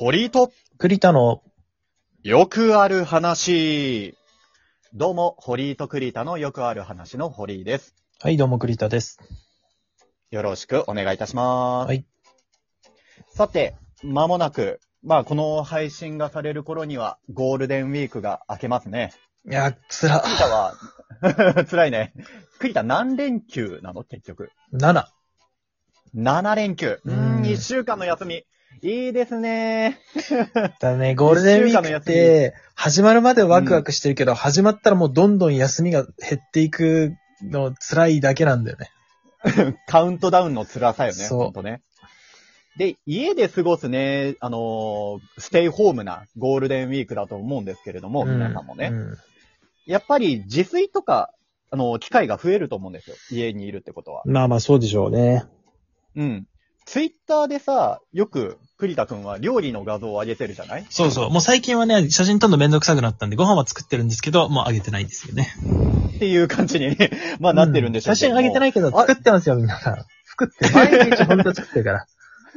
堀井と栗田の、よくある話。どうも、堀井と栗田のよくある話の堀井です。はい、どうも栗田です。よろしくお願いいたします。はい。ささて、まもなく、まあ、この配信がされる頃には、ゴールデンウィークが明けますね。いや、つら。栗田は、辛いね。栗田何連休なの結局？7。7連休。ううんーん、1週間の休み。いいですね。だね、ゴールデンウィークって、始まるまでワクワクしてるけど、始まったらもうどんどん休みが減っていくの辛いだけなんだよね。カウントダウンの辛さよね。そうほんとね。で、家で過ごすね、あのーステイホームなゴールデンウィークだと思うんですけれども、皆さんもね。うんやっぱり自炊とか、あのー機会が増えると思うんですよ。家にいるってことは。まあまあそうでしょうね。うん。ツイッターでさ、よく栗田くんは料理の画像を上げてるじゃない？そうそう。もう最近はね、写真撮るのめんどくさくなったんで、ご飯は作ってるんですけど、もうあげてないんですよね。っていう感じに、まあなってるんでしょう写真あげてないけど、あ作ってますよ、みんなが。作って、毎日ほんと作ってるから。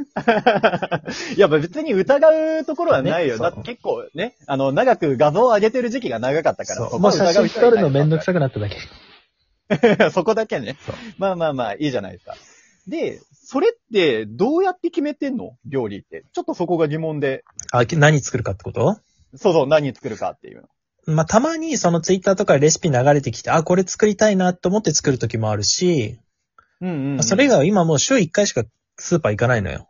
いや、別に疑うところはないよ。ねだって結構ね、あの、長く画像を上げてる時期が長かったから、そう。もう写真撮るのめんどくささくなっただけ。い。そこだけねそう。まあまあまあ、いいじゃないですか。で、それって、どうやって決めてんの？料理って。ちょっとそこが疑問で。あ、何作るかってこと？そうそう、何作るかっていうの。まあ、たまにそのツイッターとかでレシピ流れてきて、あ、これ作りたいなと思って作る時もあるし、うんうん、うん。それ以外は今もう週1回しかスーパー行かないのよ。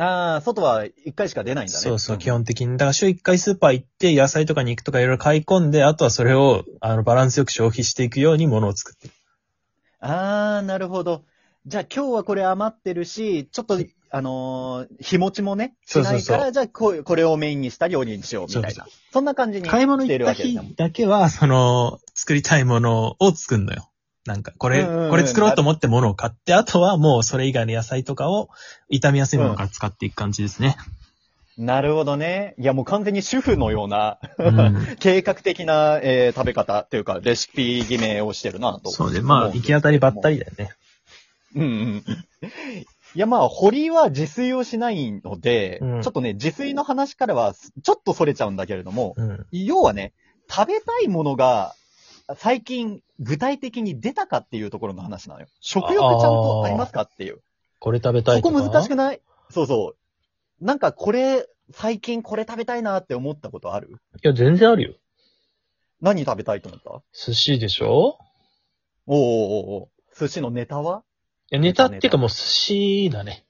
ああ、外は一回しか出ないんだね。そうそう、ん基本的に。だから週1回スーパー行って、野菜とか肉とかいろいろ買い込んで、あとはそれを、あの、バランスよく消費していくようにものを作ってる。ああ、なるほど。じゃあ今日はこれ余ってるし、ちょっと、あのー日持ちもね、しそうそうそうないから、じゃあこうこれをメインにした料理にしよう、みたいな。そそんな感じに買い物して行った日るわけですね。だけは、その、作りたいものを作るのよ。なんか、これ、うんうんうんこれ作ろうと思ってものを買って、あとはもうそれ以外の野菜とかを、傷みやすいものから使っていく感じですね。なるほどね。いや、もう完全に主婦のような、うん 計画的な、えー食べ方っていうか、レシピ決めをしてるなと。そうで、まあ、行き当たりばったりだよね。うんうん。いや、まあ、堀は自炊をしないので、うんちょっとね、自炊の話からは、ちょっとそれちゃうんだけれども、うん。要はね、食べたいものが、最近、具体的に出たかっていうところの話なのよ。食欲ちゃんとありますかっていう。これ食べたいそことか。難しくない？そうそう。なんかこれ、最近これ食べたいなって思ったことある？いや、全然あるよ。何食べたいと思った？寿司でしょ？おーおーおーおー寿司のネタは？いや、ネタっていうかもう寿司だね。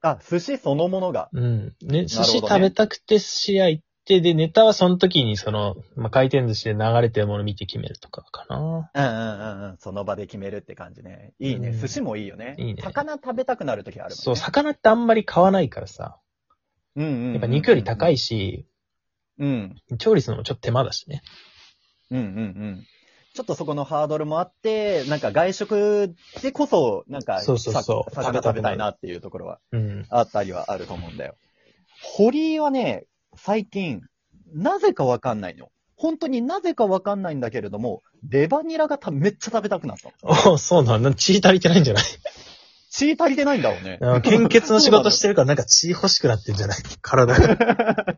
あ、寿司そのものが。うん。ね、寿司食べたくて寿司屋行って、で、ネタはその時にその、まあ、回転寿司で流れてるもの見て決めるとかかな。うんうんうんうん。その場で決めるって感じね。いいね。うん寿司もいいよね。いいね魚食べたくなるときあるもんね。そう、魚ってあんまり買わないからさ。うんうんうんうん。やっぱ肉より高いし、うん。調理するのもちょっと手間だしね。うんうんうん。ちょっとそこのハードルもあって、なんか外食でこそ、なんか、そうそうそうさ魚食べたいなっていうところはうん。あったりはあると思うんだよ。堀井はね、最近、なぜかわかんないの。本当になぜかわかんないんだけれども、レバニラがためっちゃ食べたくなったの。おそうなんだ。血足りてないんじゃない？血足りてないんだろうね。あ献血の仕事してるからなんか血欲しくなってんじゃない？体が。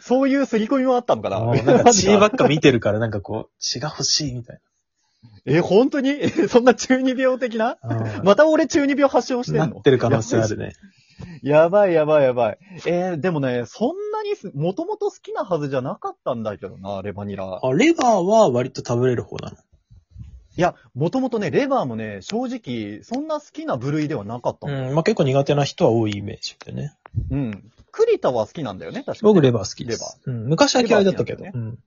そういう刷り込みもあったのかな？もうなんか血ばっか見てるからなんかこう、血が欲しいみたいえ、本当に？え そんな中二病的な？な。また俺中二病発症してんの？なってる可能性あるね。やばいやばいやばい。えーでもね、そんなにす、もともと好きなはずじゃなかったんだけどな、レバニラ。あ、レバーは割と食べれる方なの？いや、もともとね、レバーもね、正直、そんな好きな部類ではなかったの。うん、まあ、結構苦手な人は多いイメージでね。うん。栗田は好きなんだよね、確かに。僕レバー好きです。うん、昔は嫌いだったけど。レバうん。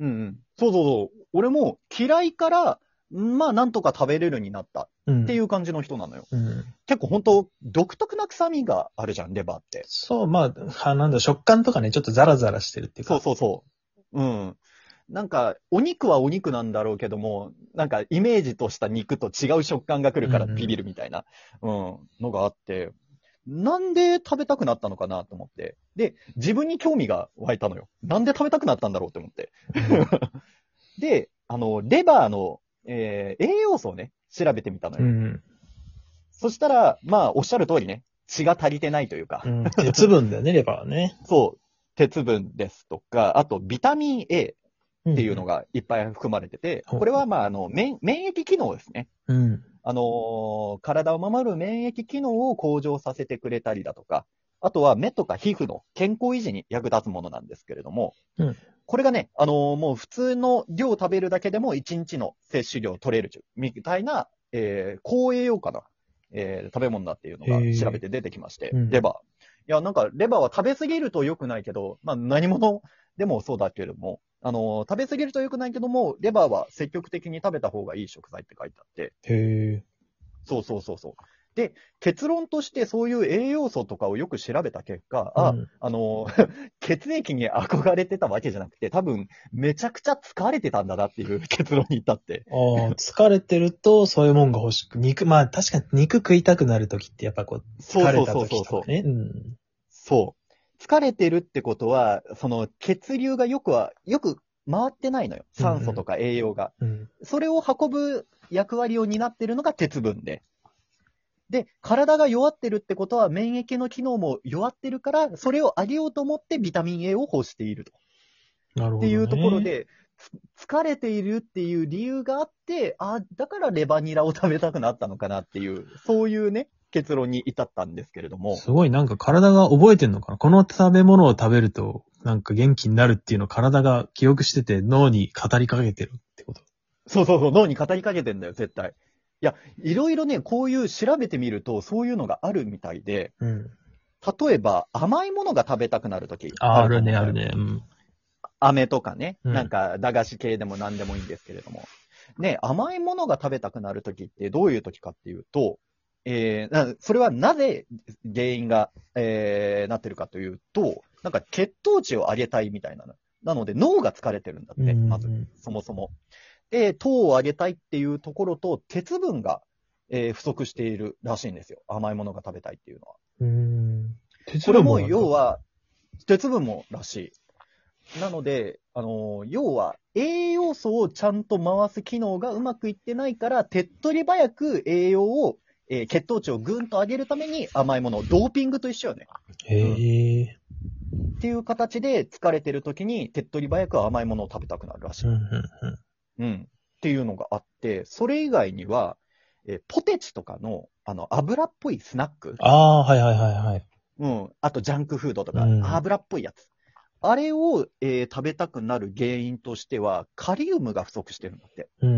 うんうん。そうそうそう。俺も嫌いから、まあ、なんとか食べれるようになったうん。っていう感じの人なのよ。うん。結構本当独特な臭みがあるじゃん、レバーって。そう、まあ、はなんだ食感とかね、ちょっとザラザラしてるっていうか。そうそうそう。うん。なんか、お肉はお肉なんだろうけども、なんか、イメージとした肉と違う食感が来るからうんうんビビるみたいな、うん、のがあって、なんで食べたくなったのかなと思って。で、自分に興味が湧いたのよ。なんで食べたくなったんだろうって思って。で、あの、レバーの、えー栄養素をね、調べてみたのよ。うん。そしたら、まあ、おっしゃる通りね、血が足りてないというか、うん。鉄分だよね、レバーはね。そう、鉄分ですとか、あとビタミン A っっていうの。がいっぱい含まれてて、うんこれはまあ、あの、免免疫機能ですね。うん。あのー体を守る免疫機能を向上させてくれたりだとか、あとは目とか皮膚の健康維持に役立つものなんですけれども、うんこれがね、あのーもう普通の量を食べるだけでも1日の摂取量取れるみたいな、えー高栄養価な、えー食べ物だっていうのが調べて出てきまして、うんレバー。いや、なんかレバーは食べ過ぎると良くないけど、まあ何者でもそうだけれども、あのー食べ過ぎると良くないけども、レバーは積極的に食べた方がいい食材って書いてあって、へえ。そうそうそうそう。で、結論としてそういう栄養素とかをよく調べた結果、あ、うんあの、血液に憧れてたわけじゃなくて、多分、めちゃくちゃ疲れてたんだなっていう結論に至って。ああ、疲れてると、そういうもんが欲しく、肉、まあ確かに肉食いたくなるときってやっぱこう、そうそう疲れたそうそうそう時とか。ね。うん。そう。疲れてるってことは、その血流がよくは、よく回ってないのよ。酸素とか栄養が。うん。それを運ぶ役割を担ってるのが鉄分で。で、体が弱ってるってことは免疫の機能も弱ってるから、それを上げようと思ってビタミン A を欲していると。なるほど、ね。っていうところ。で、つ疲れているっていう理由があって、あ、だからレバニラを食べたくなったのかなっていう、そういうね、結論に至ったんですけれども。すごいなんか体が覚えてんのかな？この食べ物を食べると、なんか元気になるっていうのを体が記憶してて脳に語りかけてるってこと。そうそうそう、脳に語りかけてんだよ、絶対。いや、いろいろね、こういう調べてみると、そういうのがあるみたいで、うん。例えば甘いものが食べたくなるとき。ああるね、あるね。うん。飴とかね、うんなんか駄菓子系でも何でもいいんですけれども。ね、甘いものが食べたくなるときってどういうときかっていうと、えーなそれはなぜ原因が、えーなってるかというと、なんか血糖値を上げたいみたいなの。なので脳が疲れてるんだって、うんまず、そもそも。で、糖を上げたいっていうところと、鉄分が、えー不足しているらしいんですよ。甘いものが食べたいっていうのは。うん。鉄これも分ある要は、鉄分もらしい。なので、あのー要は、栄養素をちゃんと回す機能がうまくいってないから、手っ取り早く栄養を、えー血糖値をぐんと上げるために甘いもの、ドーピングと一緒よね。へえ。っていう形で疲れてる時に手っ取り早く甘いものを食べたくなるらしい。うん、うん、うん。っていうのがあって、それ以外には、えーポテチとかの、あの、油っぽいスナック。ああ、はいはいはいはい。うん。あと、ジャンクフードとか、うん油っぽいやつ。あれを、えー食べたくなる原因としては、カリウムが不足してるんだって。うん、う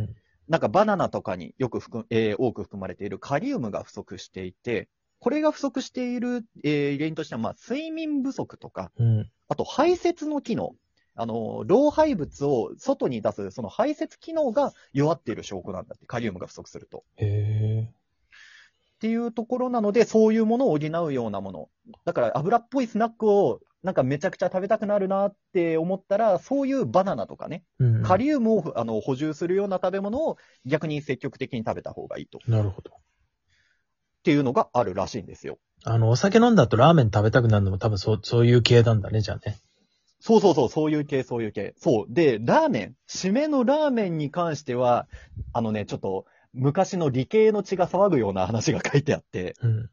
ん、なんかバナナとかによく含、えー多く含まれているカリウムが不足していて、これが不足している、えー原因としては、まあ、睡眠不足とか、うん。うん。あと排泄の機能。あの、老廃物を外に出す、その排泄機能が弱っている証拠なんだって、カリウムが不足すると。へえ。っていうところなので、そういうものを補うようなもの。だから油っぽいスナックをなんかめちゃくちゃ食べたくなるなって思ったら、そういうバナナとかね、うん。カリウムをあの補充するような食べ物を逆に積極的に食べた方がいいと。っなるほど。ていうのがあるらしいんですよ。あの、お酒飲んだ後ラーメン食べたくなるのも多分そう、そういう系なんだね、じゃあね。そうそうそう、そういう系、そういう系。そう。で、ラーメン、締めのラーメンに関しては、あのね、ちょっと昔の理系の血が騒ぐような話が書いてあって、うん。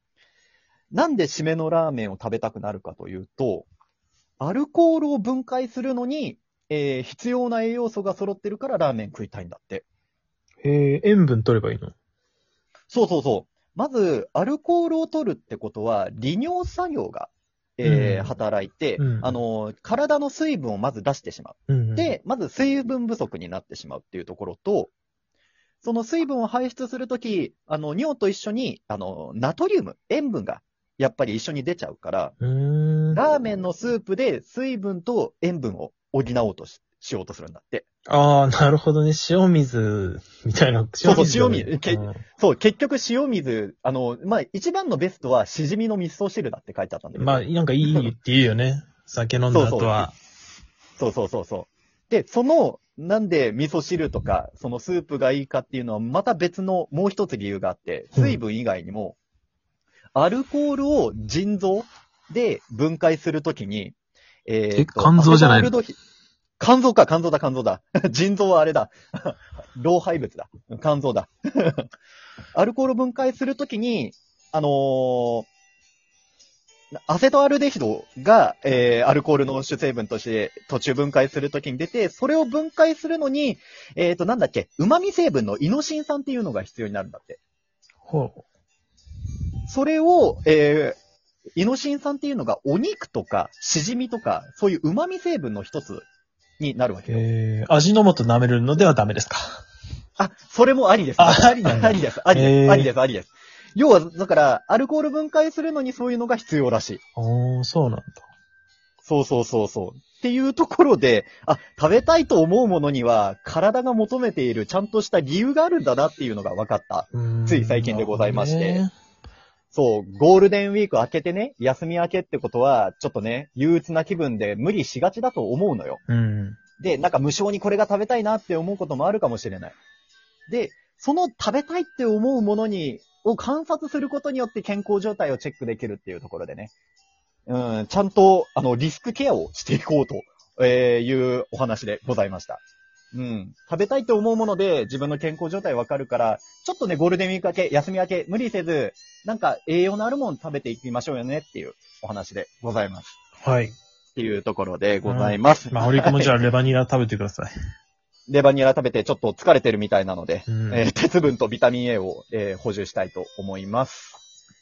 なんで締めのラーメンを食べたくなるかというと、アルコールを分解するのに、えー必要な栄養素が揃ってるからラーメン食いたいんだって。へえ、塩分取ればいいの？そうそうそう。まず、アルコールを取るってことは、利尿作用が、えーうん働いて、うんあの、体の水分をまず出してしまう。うん。で、まず水分不足になってしまうっていうところと、その水分を排出するとき、あの、尿と一緒に、あの、ナトリウム、塩分が、やっぱり一緒に出ちゃうから、うーん。ラーメンのスープで水分と塩分を補おうとししようとするんだって。ああ、なるほどね。塩水みたいな。そう塩水けうんそう、結局塩水、あの、まあ、一番のベストはしじみの味噌汁だって書いてあったんだけど。まあ、なんかいいって言うよね。酒飲んだ後は。そうそうそうそう。で、その、なんで味噌汁とか、そのスープがいいかっていうのは、また別のもう一つ理由があって、うん水分以外にも、アルコールを腎臓で分解するときに、えーえ肝臓じゃないの？肝臓か、肝臓だ、肝臓だ。腎臓はあれだ。老廃物だ。肝臓だ。アルコール分解するときに、あのーアセトアルデヒドが、えー、アルコールの主成分として途中分解するときに出て、それを分解するのに、えっ、と、なんだっけ、旨味成分のイノシン酸っていうのが必要になるんだって。ほそれを、えー、イノシン酸っていうのがお肉とか、しじみとか、そういう旨味成分の一つになるわう。けよ。えー、味の素舐めるのではダメですか？あ、それもありです。あありなんだありです。ありです。ありです。ありです。要は、だから、アルコール分解するのにそういうのが必要らしい。おー、そうなんだ。そうそうそうそう。っていうところで、あ、食べたいと思うものには、体が求めているちゃんとした理由があるんだなっていうのが分かった。うーんつい最近でございましてそう、ゴールデンウィーク明けてね、休み明けってことは、ちょっとね、憂鬱な気分で無理しがちだと思うのよ。うん。で、なんか無性にこれが食べたいなって思うこともあるかもしれない。で、その食べたいって思うものに、を観察することによって健康状態をチェックできるっていうところでね。うん、ちゃんと、あの、リスクケアをしていこうと、えーいうお話でございました。うん。食べたいって思うもので自分の健康状態わかるから、ちょっとね、ゴールデンウィーク明け、休み明け、無理せず、なんか栄養のあるもの食べていきましょうよねっていうお話でございます。はい。っていうところでございます。まあ、堀君もじゃあレバニラ食べてください。レバニラ食べてちょっと疲れてるみたいなので、うんえー鉄分とビタミン A を、えー補充したいと思います。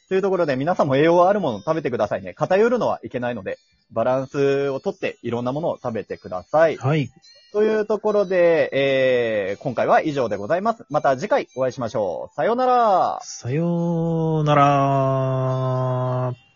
というところで皆さんも栄養あるものを食べてくださいね。偏るのはいけないので、バランスをとっていろんなものを食べてください。はい。というところで、えー今回は以上でございます。また次回お会いしましょう。さようなら。さようなら。